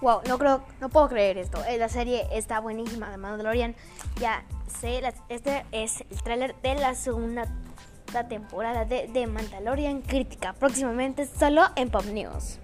Wow, no creo, no puedo creer esto. Eh, la serie está buenísima de Mandalorian. Ya sé, este es el tráiler de la segunda temporada de, de Mandalorian Crítica. Próximamente solo en Pop News.